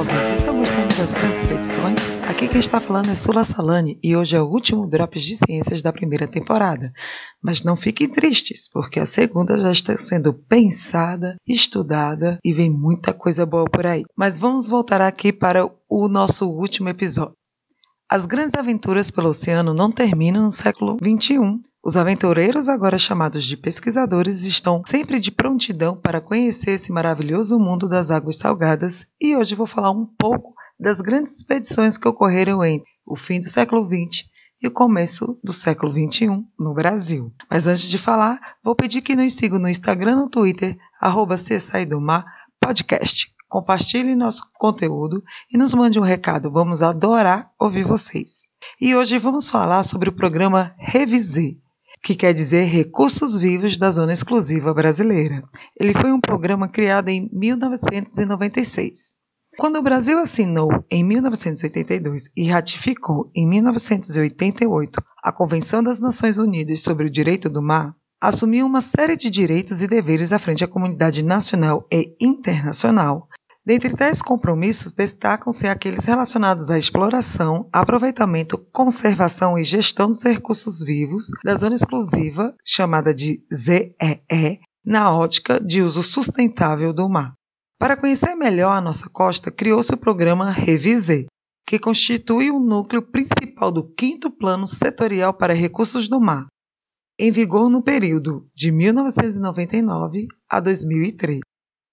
jovens, estão gostando das grandes petições? Aqui quem está falando é Sula Salani e hoje é o último Drops de Ciências da primeira temporada. Mas não fiquem tristes, porque a segunda já está sendo pensada, estudada e vem muita coisa boa por aí. Mas vamos voltar aqui para o nosso último episódio. As grandes aventuras pelo oceano não terminam no século XXI. Os aventureiros, agora chamados de pesquisadores, estão sempre de prontidão para conhecer esse maravilhoso mundo das águas salgadas e hoje vou falar um pouco das grandes expedições que ocorreram entre o fim do século XX e o começo do século XXI no Brasil. Mas antes de falar, vou pedir que nos sigam no Instagram e no Twitter, arroba podcast. Compartilhe nosso conteúdo e nos mande um recado. Vamos adorar ouvir vocês. E hoje vamos falar sobre o programa Revisei, que quer dizer Recursos Vivos da Zona Exclusiva Brasileira. Ele foi um programa criado em 1996 quando o Brasil assinou em 1982 e ratificou em 1988 a Convenção das Nações Unidas sobre o Direito do Mar, assumiu uma série de direitos e deveres à frente à comunidade nacional e internacional. Dentre tais compromissos, destacam-se aqueles relacionados à exploração, aproveitamento, conservação e gestão dos recursos vivos da zona exclusiva, chamada de ZEE, na ótica de uso sustentável do mar. Para conhecer melhor a nossa costa, criou-se o programa Revisei, que constitui o núcleo principal do quinto Plano Setorial para Recursos do Mar, em vigor no período de 1999 a 2003,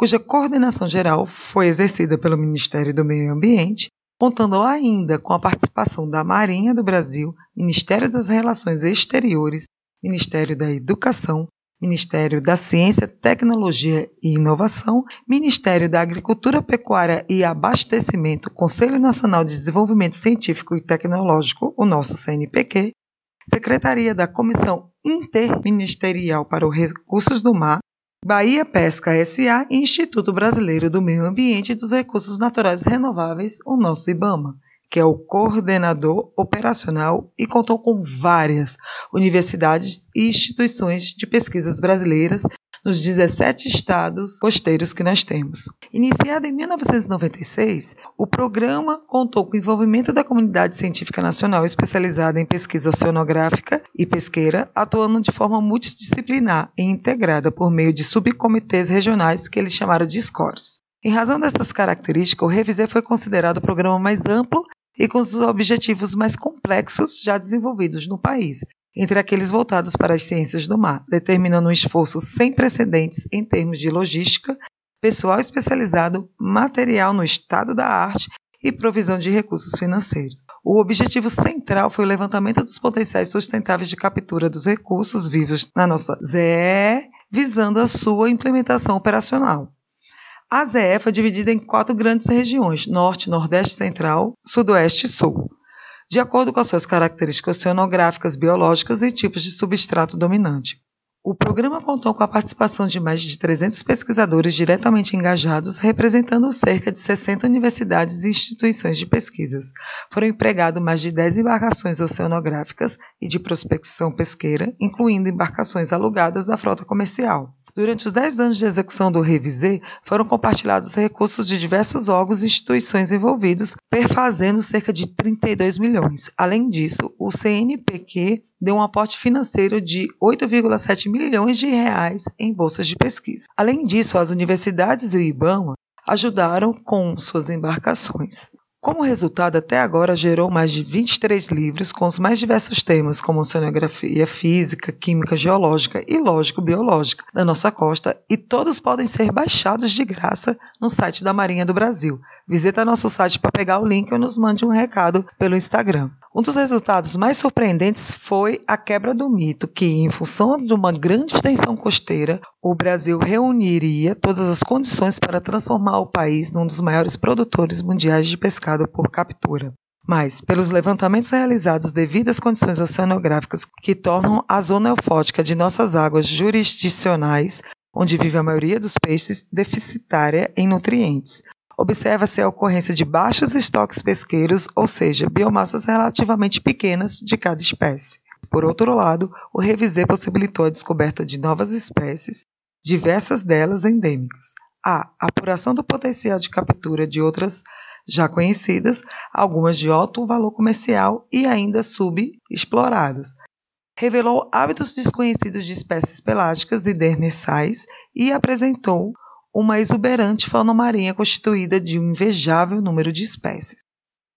cuja coordenação geral foi exercida pelo Ministério do Meio Ambiente, contando ainda com a participação da Marinha do Brasil, Ministério das Relações Exteriores, Ministério da Educação, Ministério da Ciência, Tecnologia e Inovação, Ministério da Agricultura, Pecuária e Abastecimento, Conselho Nacional de Desenvolvimento Científico e Tecnológico, o nosso CNPq, Secretaria da Comissão Interministerial para os Recursos do Mar, Bahia Pesca SA e Instituto Brasileiro do Meio Ambiente e dos Recursos Naturais Renováveis, o nosso IBAMA que é o coordenador operacional e contou com várias universidades e instituições de pesquisas brasileiras nos 17 estados costeiros que nós temos. Iniciado em 1996, o programa contou com o envolvimento da comunidade científica nacional especializada em pesquisa oceanográfica e pesqueira, atuando de forma multidisciplinar e integrada por meio de subcomitês regionais que eles chamaram de SCORES. Em razão dessas características, o Revisé foi considerado o programa mais amplo e com os objetivos mais complexos já desenvolvidos no país, entre aqueles voltados para as ciências do mar, determinando um esforço sem precedentes em termos de logística, pessoal especializado, material no estado da arte e provisão de recursos financeiros. O objetivo central foi o levantamento dos potenciais sustentáveis de captura dos recursos vivos na nossa ZE, visando a sua implementação operacional. A ZE foi dividida em quatro grandes regiões: Norte, Nordeste, Central, Sudoeste e Sul, de acordo com as suas características oceanográficas, biológicas e tipos de substrato dominante. O programa contou com a participação de mais de 300 pesquisadores diretamente engajados, representando cerca de 60 universidades e instituições de pesquisas. Foram empregados mais de 10 embarcações oceanográficas e de prospecção pesqueira, incluindo embarcações alugadas da frota comercial. Durante os 10 anos de execução do Revisei, foram compartilhados recursos de diversos órgãos e instituições envolvidos, perfazendo cerca de 32 milhões. Além disso, o CNPq deu um aporte financeiro de 8,7 milhões de reais em bolsas de pesquisa. Além disso, as universidades e o IBAMA ajudaram com suas embarcações. Como resultado, até agora gerou mais de 23 livros com os mais diversos temas, como oceanografia, física, química, geológica e lógico-biológica da nossa costa, e todos podem ser baixados de graça no site da Marinha do Brasil. Visita nosso site para pegar o link ou nos mande um recado pelo Instagram. Um dos resultados mais surpreendentes foi a quebra do mito que, em função de uma grande extensão costeira, o Brasil reuniria todas as condições para transformar o país num dos maiores produtores mundiais de pescado por captura. Mas, pelos levantamentos realizados devido às condições oceanográficas que tornam a zona eufótica de nossas águas jurisdicionais, onde vive a maioria dos peixes, deficitária em nutrientes, observa-se a ocorrência de baixos estoques pesqueiros, ou seja, biomassas relativamente pequenas de cada espécie. Por outro lado, o revisê possibilitou a descoberta de novas espécies, diversas delas endêmicas. A apuração do potencial de captura de outras já conhecidas, algumas de alto valor comercial e ainda subexploradas. Revelou hábitos desconhecidos de espécies pelágicas e demersais e apresentou uma exuberante fauna marinha constituída de um invejável número de espécies,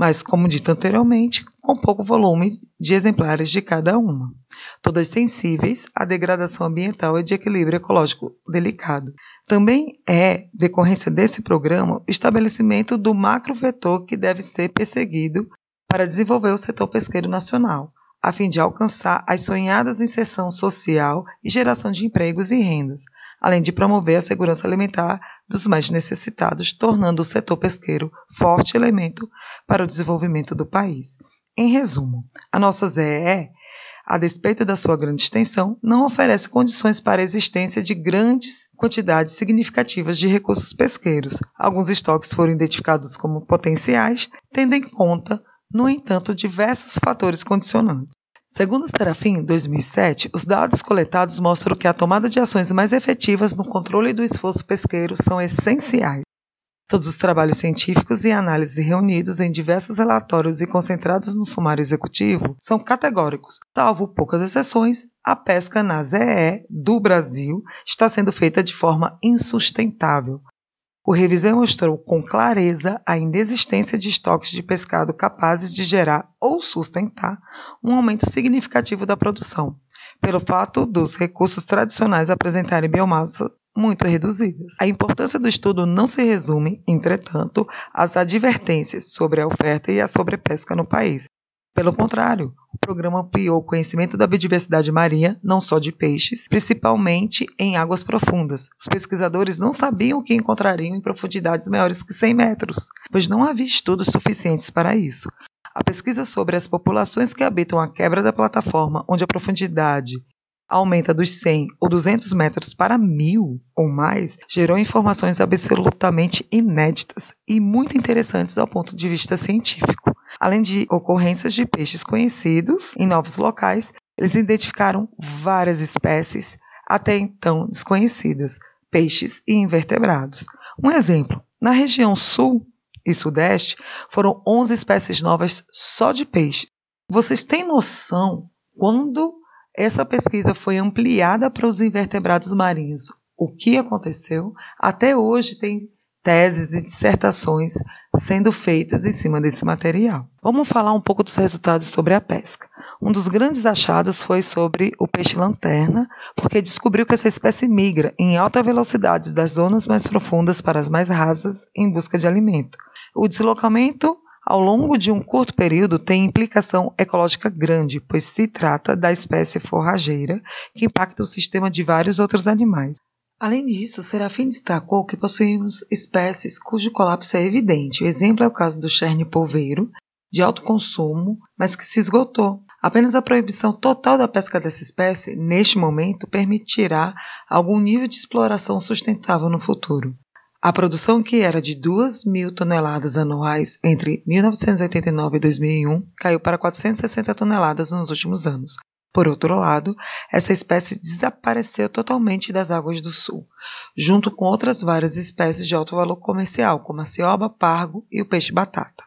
mas, como dito anteriormente, com pouco volume de exemplares de cada uma, todas sensíveis à degradação ambiental e de equilíbrio ecológico delicado. Também é decorrência desse programa o estabelecimento do macrovetor que deve ser perseguido para desenvolver o setor pesqueiro nacional, a fim de alcançar as sonhadas inserção social e geração de empregos e rendas, além de promover a segurança alimentar dos mais necessitados, tornando o setor pesqueiro forte elemento para o desenvolvimento do país. Em resumo, a nossa ZEE, a despeito da sua grande extensão, não oferece condições para a existência de grandes quantidades significativas de recursos pesqueiros. Alguns estoques foram identificados como potenciais, tendo em conta, no entanto, diversos fatores condicionantes. Segundo o Serafim, 2007, os dados coletados mostram que a tomada de ações mais efetivas no controle do esforço pesqueiro são essenciais. Todos os trabalhos científicos e análises reunidos em diversos relatórios e concentrados no sumário executivo são categóricos. Salvo poucas exceções, a pesca na ZE do Brasil está sendo feita de forma insustentável, o revisor mostrou com clareza a inexistência de estoques de pescado capazes de gerar ou sustentar um aumento significativo da produção, pelo fato dos recursos tradicionais apresentarem biomassa muito reduzidas. A importância do estudo não se resume, entretanto, às advertências sobre a oferta e a sobrepesca no país, pelo contrário, o programa ampliou o conhecimento da biodiversidade marinha, não só de peixes, principalmente em águas profundas. Os pesquisadores não sabiam o que encontrariam em profundidades maiores que 100 metros, pois não havia estudos suficientes para isso. A pesquisa sobre as populações que habitam a quebra da plataforma, onde a profundidade aumenta dos 100 ou 200 metros para 1000 ou mais, gerou informações absolutamente inéditas e muito interessantes ao ponto de vista científico. Além de ocorrências de peixes conhecidos em novos locais, eles identificaram várias espécies até então desconhecidas, peixes e invertebrados. Um exemplo: na região sul e sudeste foram 11 espécies novas só de peixes. Vocês têm noção quando essa pesquisa foi ampliada para os invertebrados marinhos? O que aconteceu? Até hoje tem teses e dissertações sendo feitas em cima desse material. Vamos falar um pouco dos resultados sobre a pesca. Um dos grandes achados foi sobre o peixe-lanterna, porque descobriu que essa espécie migra em alta velocidade das zonas mais profundas para as mais rasas em busca de alimento. O deslocamento ao longo de um curto período tem implicação ecológica grande, pois se trata da espécie forrageira que impacta o sistema de vários outros animais. Além disso, Serafim destacou que possuímos espécies cujo colapso é evidente. O exemplo é o caso do cherne polveiro, de alto consumo, mas que se esgotou. Apenas a proibição total da pesca dessa espécie, neste momento, permitirá algum nível de exploração sustentável no futuro. A produção, que era de 2 mil toneladas anuais entre 1989 e 2001, caiu para 460 toneladas nos últimos anos, por outro lado, essa espécie desapareceu totalmente das águas do sul, junto com outras várias espécies de alto valor comercial, como a cioba, pargo e o peixe-batata.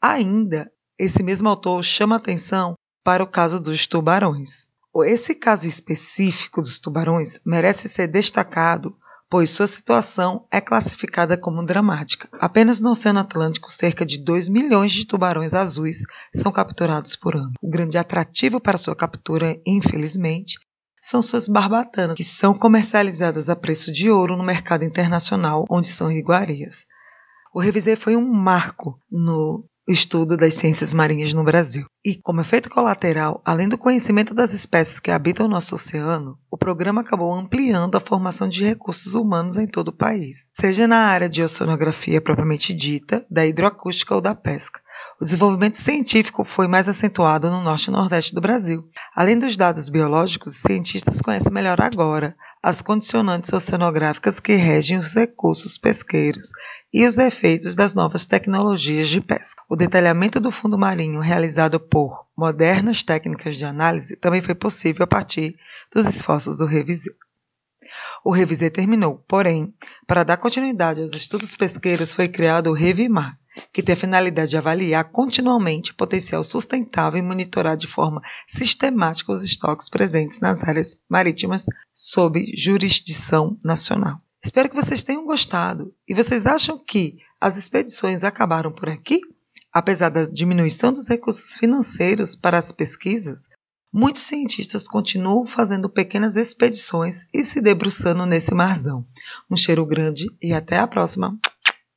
Ainda, esse mesmo autor chama atenção para o caso dos tubarões. Esse caso específico dos tubarões merece ser destacado pois sua situação é classificada como dramática. Apenas no Oceano Atlântico, cerca de 2 milhões de tubarões azuis são capturados por ano. O grande atrativo para sua captura, infelizmente, são suas barbatanas, que são comercializadas a preço de ouro no mercado internacional, onde são iguarias. O Revisei foi um marco no estudo das ciências marinhas no Brasil. E, como efeito colateral, além do conhecimento das espécies que habitam o nosso oceano, o programa acabou ampliando a formação de recursos humanos em todo o país, seja na área de oceanografia propriamente dita, da hidroacústica ou da pesca. O desenvolvimento científico foi mais acentuado no norte e nordeste do Brasil. Além dos dados biológicos, os cientistas conhecem melhor agora as condicionantes oceanográficas que regem os recursos pesqueiros e os efeitos das novas tecnologias de pesca. O detalhamento do fundo marinho realizado por modernas técnicas de análise também foi possível a partir dos esforços do revisor. O Revisê terminou, porém, para dar continuidade aos estudos pesqueiros foi criado o Revimar, que tem a finalidade de avaliar continuamente o potencial sustentável e monitorar de forma sistemática os estoques presentes nas áreas marítimas sob jurisdição nacional. Espero que vocês tenham gostado. E vocês acham que as expedições acabaram por aqui? Apesar da diminuição dos recursos financeiros para as pesquisas, muitos cientistas continuam fazendo pequenas expedições e se debruçando nesse marzão. Um cheiro grande e até a próxima!